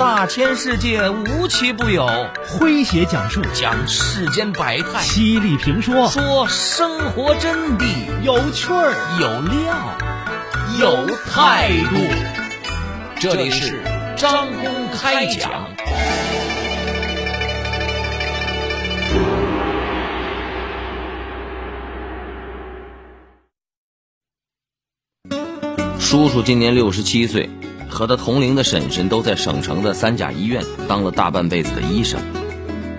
大千世界无奇不有，诙谐讲述。讲世间百态，犀利评说。说生活真谛，有趣儿。有料，有态度。这里是张公开讲。叔叔今年六十七岁，和他同龄的婶婶都在省城的三甲医院当了大半辈子的医生。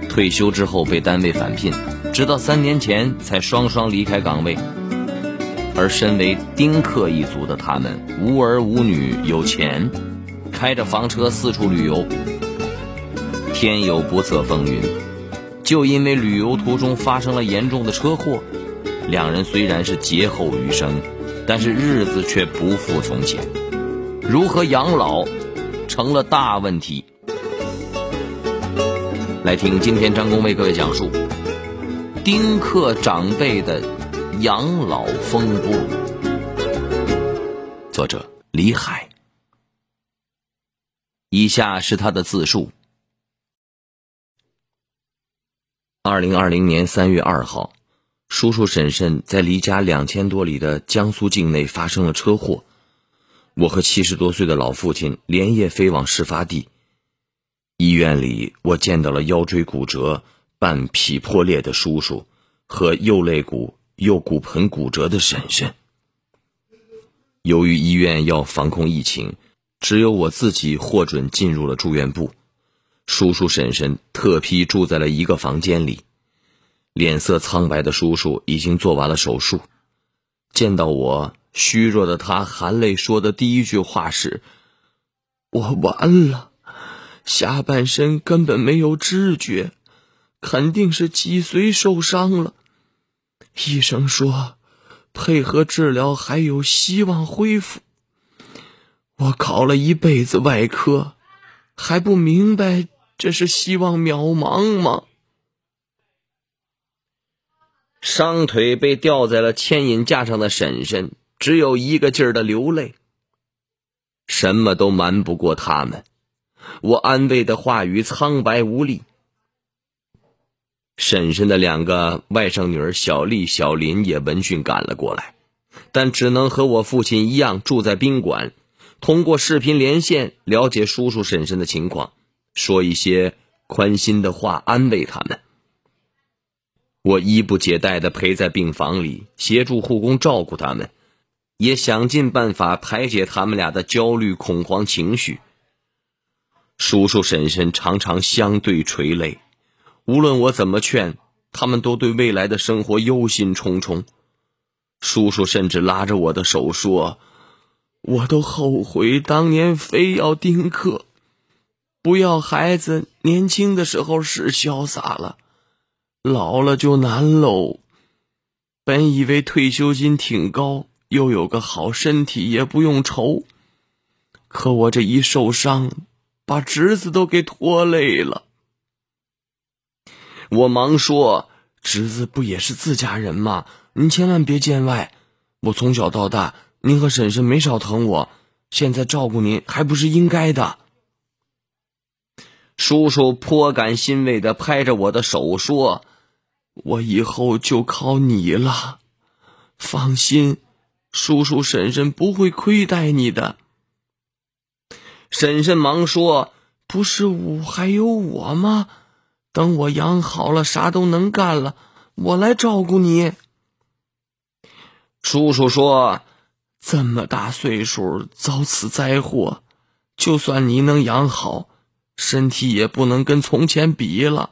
退休之后被单位返聘，直到三年前才双双离开岗位。而身为丁克一族的他们，无儿无女，有钱，开着房车四处旅游。天有不测风云，就因为旅游途中发生了严重的车祸，两人虽然是劫后余生。但是日子却不复从前，如何养老成了大问题。来听今天张工为各位讲述丁克长辈的养老风波。作者李海，以下是他的自述：二零二零年三月二号。叔叔婶婶在离家两千多里的江苏境内发生了车祸，我和七十多岁的老父亲连夜飞往事发地。医院里，我见到了腰椎骨折、半脾破裂的叔叔和右肋骨、右骨盆骨折的婶婶。由于医院要防控疫情，只有我自己获准进入了住院部，叔叔婶婶特批住在了一个房间里。脸色苍白的叔叔已经做完了手术，见到我，虚弱的他含泪说的第一句话是：“我完了，下半身根本没有知觉，肯定是脊髓受伤了。医生说，配合治疗还有希望恢复。我考了一辈子外科，还不明白这是希望渺茫吗？”伤腿被吊在了牵引架上的婶婶，只有一个劲儿的流泪。什么都瞒不过他们，我安慰的话语苍白无力。婶婶的两个外甥女儿小丽、小林也闻讯赶了过来，但只能和我父亲一样住在宾馆，通过视频连线了解叔叔婶婶的情况，说一些宽心的话安慰他们。我衣不解带的陪在病房里，协助护工照顾他们，也想尽办法排解他们俩的焦虑恐慌情绪。叔叔婶婶常常相对垂泪，无论我怎么劝，他们都对未来的生活忧心忡忡。叔叔甚至拉着我的手说：“我都后悔当年非要丁克，不要孩子年轻的时候是潇洒了。”老了就难喽。本以为退休金挺高，又有个好身体，也不用愁。可我这一受伤，把侄子都给拖累了。我忙说：“侄子不也是自家人吗？您千万别见外。我从小到大，您和婶婶没少疼我，现在照顾您还不是应该的。”叔叔颇感欣慰的拍着我的手说。我以后就靠你了，放心，叔叔婶婶不会亏待你的。婶婶忙说：“不是我还有我吗？等我养好了，啥都能干了，我来照顾你。”叔叔说：“这么大岁数遭此灾祸，就算你能养好，身体也不能跟从前比了。”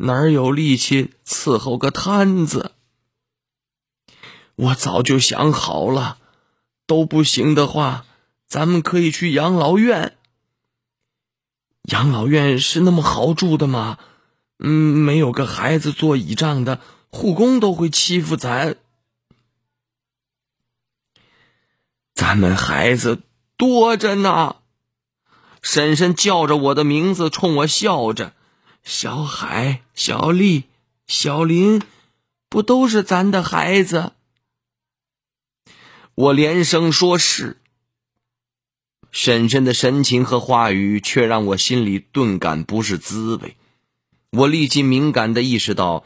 哪有力气伺候个摊子？我早就想好了，都不行的话，咱们可以去养老院。养老院是那么好住的吗？嗯，没有个孩子做倚仗的，护工都会欺负咱。咱们孩子多着呢。婶婶叫着我的名字，冲我笑着。小海、小丽、小林，不都是咱的孩子？我连声说是。婶婶的神情和话语却让我心里顿感不是滋味。我立即敏感的意识到，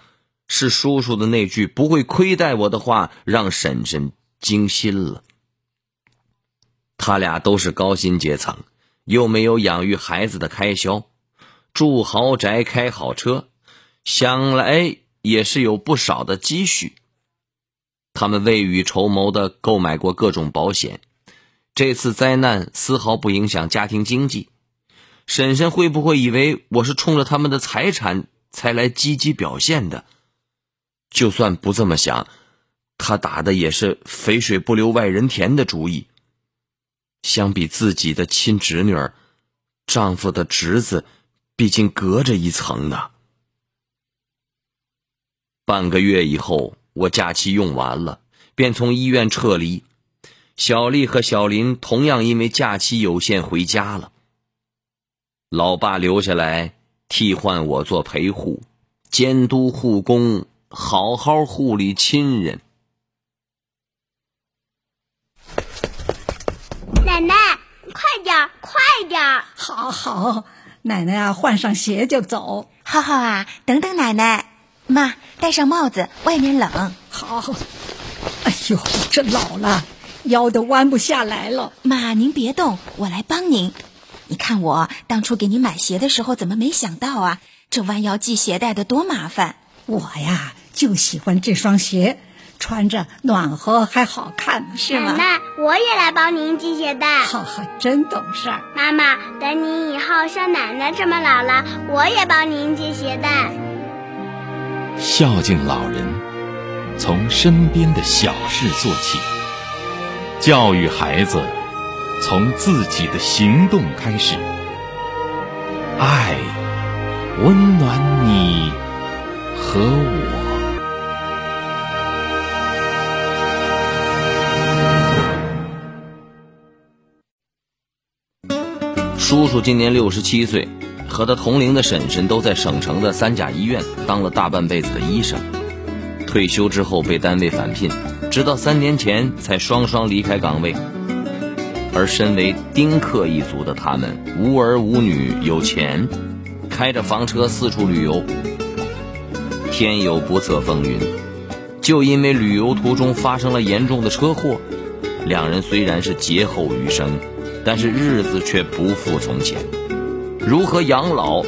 是叔叔的那句不会亏待我的话让婶婶惊心了。他俩都是高薪阶层，又没有养育孩子的开销，住豪宅、开好车，想来也是有不少的积蓄。他们未雨绸缪的购买过各种保险。这次灾难丝毫不影响家庭经济，婶婶会不会以为我是冲着他们的财产才来积极表现的？就算不这么想，她打的也是“肥水不流外人田”的主意。相比自己的亲侄女儿，丈夫的侄子，毕竟隔着一层呢。半个月以后，我假期用完了，便从医院撤离。小丽和小林同样因为假期有限回家了。老爸留下来替换我做陪护，监督护工，好好护理亲人。奶奶，快点，快点！好好，奶奶啊，换上鞋就走。浩浩啊，等等奶奶。妈，戴上帽子，外面冷。好。哎呦，这老了。腰都弯不下来了，妈，您别动，我来帮您。你看我当初给你买鞋的时候，怎么没想到啊？这弯腰系鞋带的多麻烦。我呀，就喜欢这双鞋，穿着暖和还好看，是吗？奶奶，我也来帮您系鞋带。哈哈，真懂事儿。妈妈，等你以后像奶奶这么老了，我也帮您系鞋带。孝敬老人，从身边的小事做起。教育孩子，从自己的行动开始。爱，温暖你和我。叔叔今年六十七岁，和他同龄的婶婶都在省城的三甲医院当了大半辈子的医生，退休之后被单位返聘。直到三年前才双双离开岗位，而身为丁克一族的他们无儿无女，有钱，开着房车四处旅游。天有不测风云，就因为旅游途中发生了严重的车祸，两人虽然是劫后余生，但是日子却不复从前，如何养老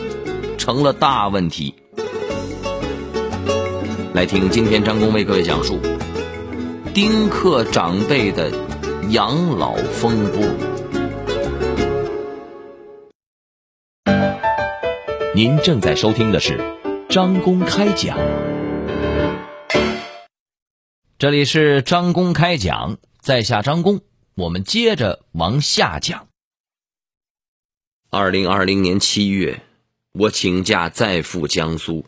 成了大问题。来听今天张工为各位讲述。丁克长辈的养老风波。您正在收听的是张公开讲，这里是张公开讲，在下张工，我们接着往下讲。二零二零年七月，我请假再赴江苏，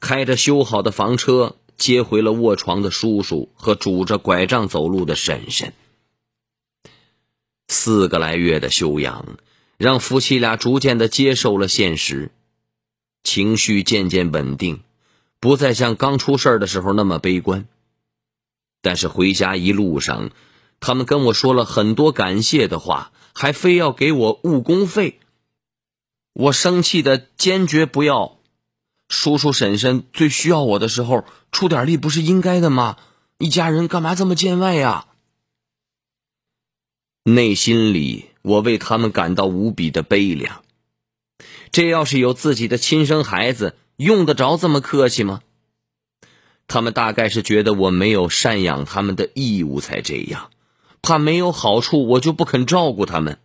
开着修好的房车。接回了卧床的叔叔和拄着拐杖走路的婶婶。四个来月的休养，让夫妻俩逐渐的接受了现实，情绪渐渐稳定，不再像刚出事的时候那么悲观。但是回家一路上，他们跟我说了很多感谢的话，还非要给我误工费。我生气的坚决不要。叔叔婶婶最需要我的时候，出点力不是应该的吗？一家人干嘛这么见外呀？内心里我为他们感到无比的悲凉。这要是有自己的亲生孩子，用得着这么客气吗？他们大概是觉得我没有赡养他们的义务才这样，怕没有好处，我就不肯照顾他们，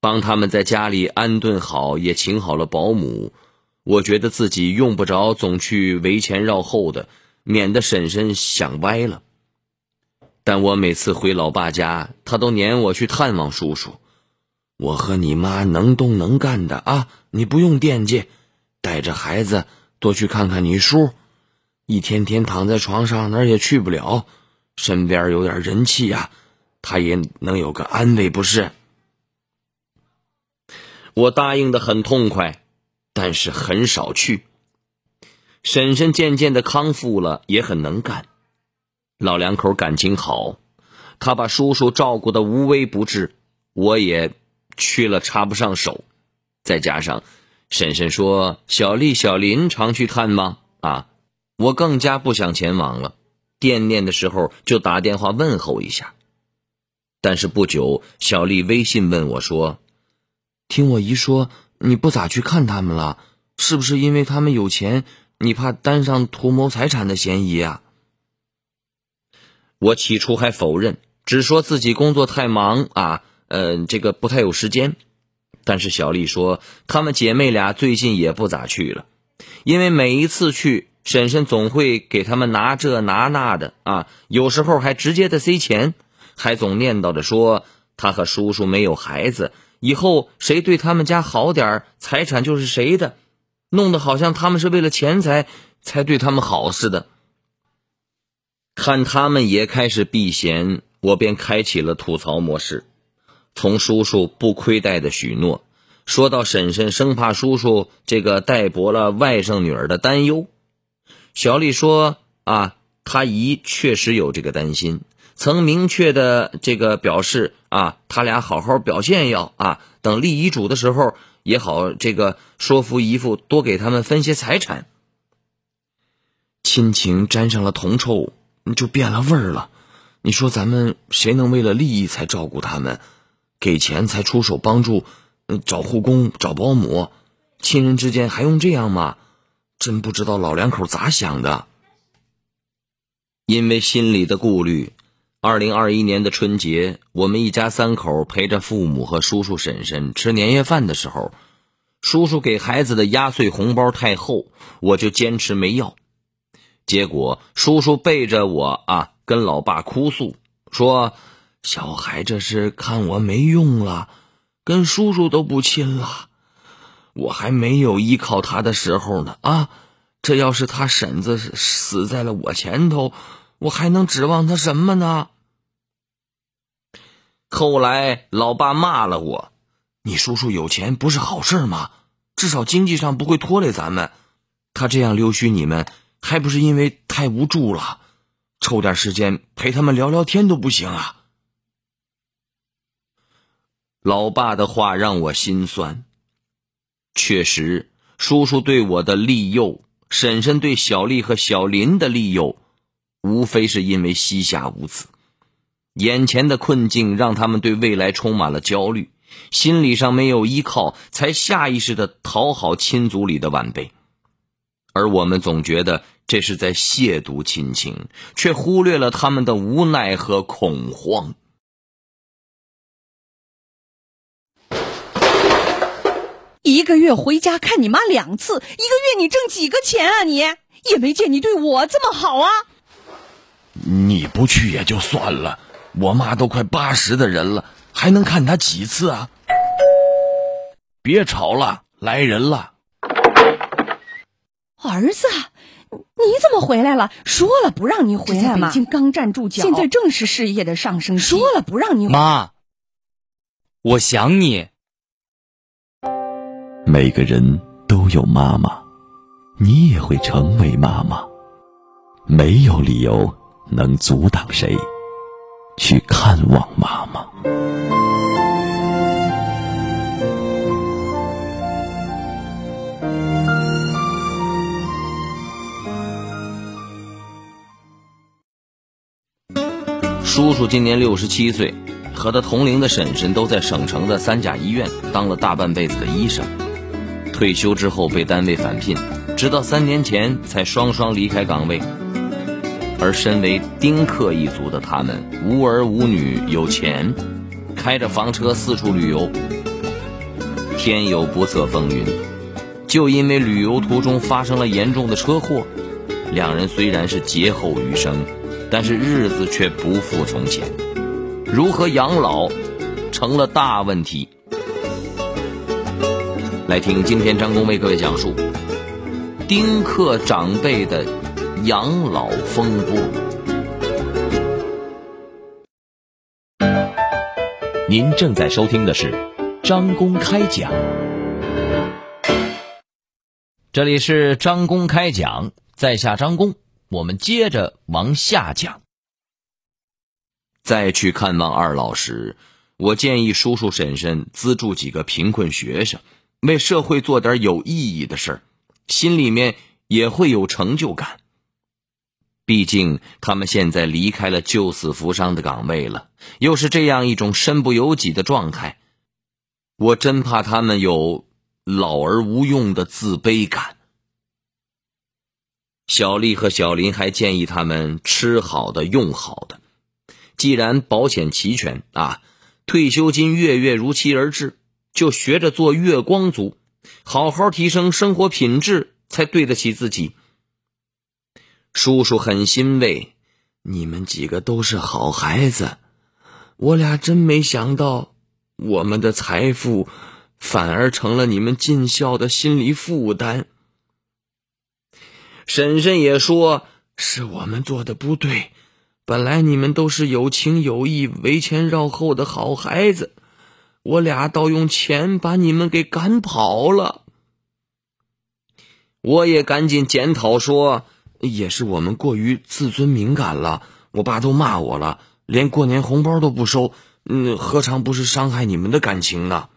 帮他们在家里安顿好，也请好了保姆。我觉得自己用不着总去围前绕后的，免得婶婶想歪了。但我每次回老爸家，他都撵我去探望叔叔。我和你妈能动能干的啊，你不用惦记，带着孩子多去看看你叔。一天天躺在床上哪儿也去不了，身边有点人气呀，他也能有个安慰，不是？我答应的很痛快。但是很少去。婶婶渐渐的康复了，也很能干。老两口感情好，他把叔叔照顾的无微不至，我也去了插不上手。再加上婶婶说小丽、小林常去看吗？啊，我更加不想前往了。惦念的时候就打电话问候一下。但是不久，小丽微信问我说：“听我姨说你不咋去看他们了，是不是因为他们有钱，你怕担上图谋财产的嫌疑啊？”我起初还否认，只说自己工作太忙啊，呃，这个不太有时间。但是小丽说，她们姐妹俩最近也不咋去了，因为每一次去，婶婶总会给他们拿这拿那的啊，有时候还直接的塞钱。还总念叨着说他和叔叔没有孩子，以后谁对他们家好点儿财产就是谁的，弄得好像他们是为了钱财才对他们好似的。看他们也开始避嫌，我便开启了吐槽模式，从叔叔不亏待的许诺，说到婶婶生怕叔叔这个代薄了外甥女儿的担忧。小丽说啊，她姨确实有这个担心。曾明确的这个表示啊，他俩好好表现要啊，等立遗嘱的时候也好，这个说服姨父多给他们分些财产。亲情沾上了铜臭，就变了味儿了。你说咱们谁能为了利益才照顾他们，给钱才出手帮助，找护工、找保姆，亲人之间还用这样吗？真不知道老两口咋想的。因为心里的顾虑。二零二一年的春节，我们一家三口陪着父母和叔叔婶婶吃年夜饭的时候，叔叔给孩子的压岁红包太厚，我就坚持没要。结果叔叔背着我啊，跟老爸哭诉说：“小孩这是看我没用了，跟叔叔都不亲了。我还没有依靠他的时候呢啊！这要是他婶子死在了我前头。”我还能指望他什么呢？后来老爸骂了我：“你叔叔有钱不是好事吗？至少经济上不会拖累咱们。他这样溜须你们，还不是因为太无助了？抽点时间陪他们聊聊天都不行啊！”老爸的话让我心酸。确实，叔叔对我的利诱，婶婶对小丽和小林的利诱。无非是因为膝下无子，眼前的困境让他们对未来充满了焦虑，心理上没有依靠，才下意识的讨好亲族里的晚辈，而我们总觉得这是在亵渎亲情，却忽略了他们的无奈和恐慌。一个月回家看你妈两次，一个月你挣几个钱啊？你也没见你对我这么好啊！你不去也就算了，我妈都快八十的人了，还能看她几次啊？别吵了，来人了。儿子，你怎么回来了？说了不让你回来吗？北京刚站住脚，现在正是事业的上升期。说了不让你妈，我想你。每个人都有妈妈，你也会成为妈妈，没有理由。能阻挡谁去看望妈妈？叔叔今年六十七岁，和他同龄的婶婶都在省城的三甲医院当了大半辈子的医生。退休之后被单位返聘，直到三年前才双双离开岗位。而身为丁克一族的他们，无儿无女，有钱，开着房车四处旅游。天有不测风云，就因为旅游途中发生了严重的车祸，两人虽然是劫后余生，但是日子却不复从前。如何养老，成了大问题。来听今天张工为各位讲述丁克长辈的。养老风波。您正在收听的是张公开讲，这里是张公开讲，在下张公，我们接着往下讲。再去看望二老时，我建议叔叔婶婶资助几个贫困学生，为社会做点有意义的事儿，心里面也会有成就感。毕竟他们现在离开了救死扶伤的岗位了，又是这样一种身不由己的状态，我真怕他们有老而无用的自卑感。小丽和小林还建议他们吃好的、用好的。既然保险齐全啊，退休金月月如期而至，就学着做月光族，好好提升生活品质，才对得起自己。叔叔很欣慰，你们几个都是好孩子，我俩真没想到，我们的财富反而成了你们尽孝的心理负担。婶婶也说是我们做的不对。本来你们都是有情有义、为前绕后的好孩子，我俩倒用钱把你们给赶跑了。我也赶紧检讨说，也是我们过于自尊敏感了。我爸都骂我了，连过年红包都不收，嗯，何尝不是伤害你们的感情呢？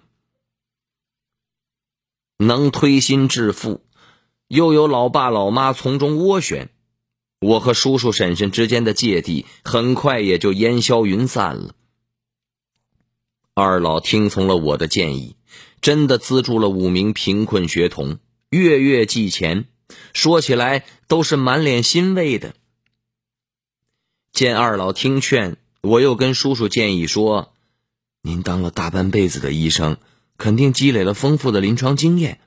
能推心置腹，又有老爸老妈从中斡旋。我和叔叔婶婶之间的芥蒂很快也就烟消云散了。二老听从了我的建议，真的资助了五名贫困学童，月月寄钱，说起来都是满脸欣慰的。见二老听劝，我又跟叔叔建议说：“您当了大半辈子的医生，肯定积累了丰富的临床经验，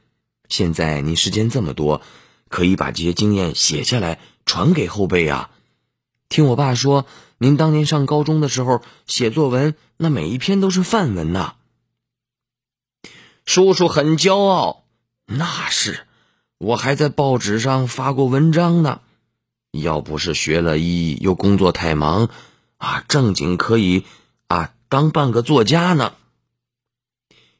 现在您时间这么多，可以把这些经验写下来。”传给后辈啊！听我爸说，您当年上高中的时候写作文，那每一篇都是范文呐。叔叔很骄傲，那是我还在报纸上发过文章呢。要不是学了医又工作太忙，啊，正经可以啊当半个作家呢。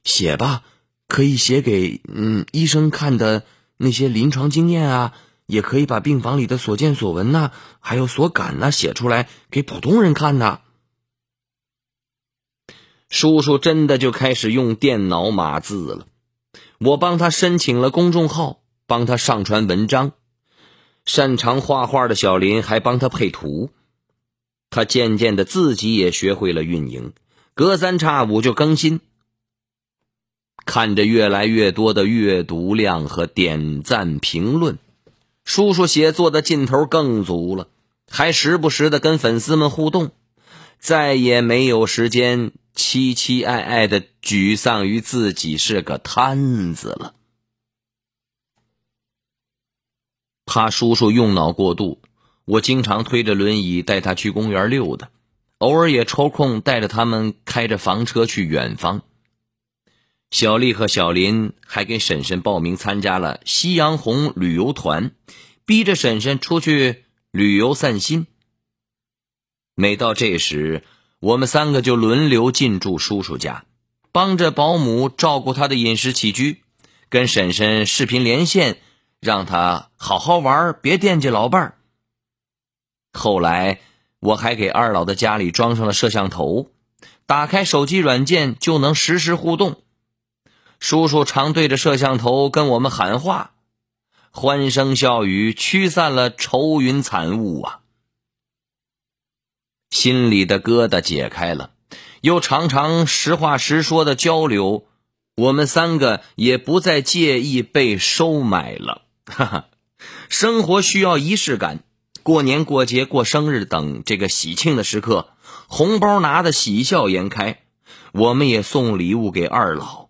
写吧，可以写给嗯医生看的那些临床经验啊。也可以把病房里的所见所闻呐，还有所感呐写出来给普通人看呐。叔叔真的就开始用电脑码字了，我帮他申请了公众号，帮他上传文章。擅长画画的小林还帮他配图。他渐渐的自己也学会了运营，隔三差五就更新。看着越来越多的阅读量和点赞评论。叔叔写作的劲头更足了，还时不时的跟粉丝们互动，再也没有时间凄凄哀哀的沮丧于自己是个瘫子了。怕叔叔用脑过度，我经常推着轮椅带他去公园溜达，偶尔也抽空带着他们开着房车去远方。小丽和小林还给婶婶报名参加了夕阳红旅游团，逼着婶婶出去旅游散心。每到这时，我们三个就轮流进驻叔叔家，帮着保姆照顾他的饮食起居，跟婶婶视频连线，让他好好玩，别惦记老伴儿。后来，我还给二老的家里装上了摄像头，打开手机软件就能实时互动。叔叔常对着摄像头跟我们喊话，欢声笑语驱散了愁云惨雾啊。心里的疙瘩解开了，又常常实话实说的交流，我们三个也不再介意被收买了。哈哈，生活需要仪式感，过年过节过生日等这个喜庆的时刻，红包拿的喜笑颜开，我们也送礼物给二老。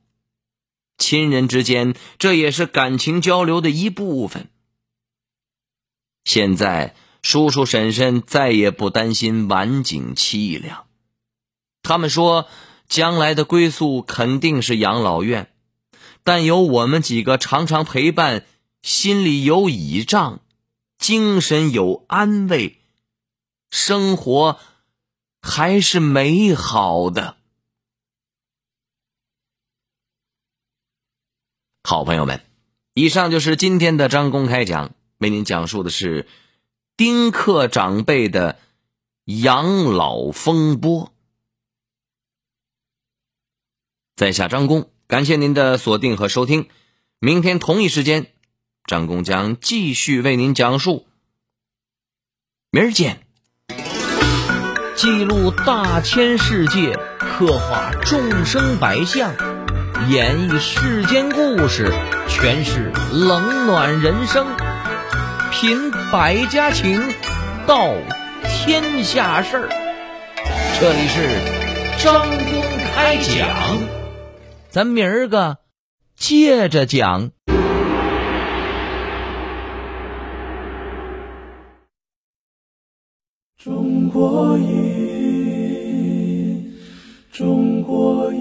亲人之间，这也是感情交流的一部分。现在，叔叔婶婶再也不担心晚景凄凉。他们说，将来的归宿肯定是养老院，但有我们几个常常陪伴，心里有倚仗，精神有安慰，生活还是美好的。好朋友们，以上就是今天的张公开讲，为您讲述的是丁克长辈的养老风波》。在下张工，感谢您的锁定和收听。明天同一时间，张工将继续为您讲述。明儿见。记录大千世界，刻画众生百相，演绎世间故事，诠释冷暖人生，品百家情，道天下事儿。这里是张公开讲，咱明儿个接着讲。国音，中国音。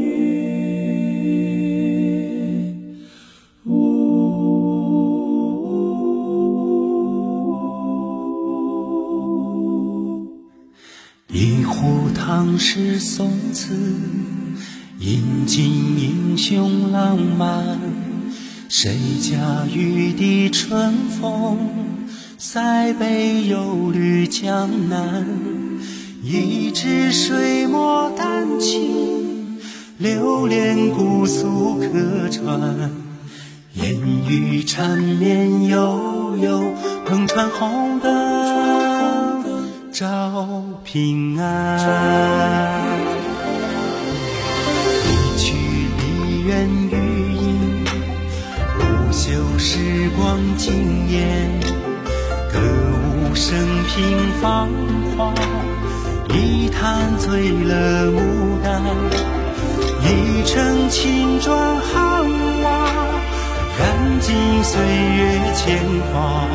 一壶唐诗宋词，饮尽英雄浪漫。谁家玉笛春风？塞北又绿江南，一支水墨丹青，流连姑苏客船。烟雨缠绵悠悠，篷船红灯照平安。一曲梨园余音，不朽时光惊艳。生平芳华，一坛醉了牡丹，一城青砖汉瓦，燃尽岁月铅华。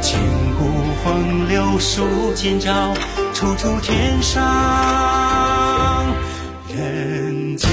千古风流数今朝，处处天上人间。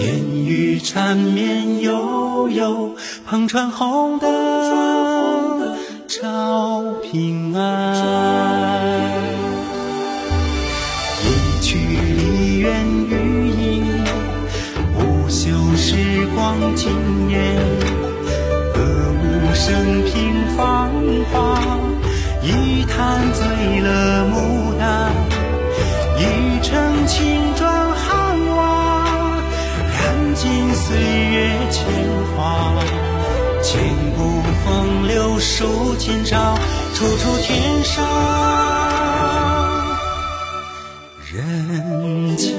烟雨缠绵悠悠，篷船红灯照平安。一曲梨园余音，不朽时光惊艳。歌舞升平芳华，一坛醉了牡岁月铅华。千古风流数今朝，处处天上人间。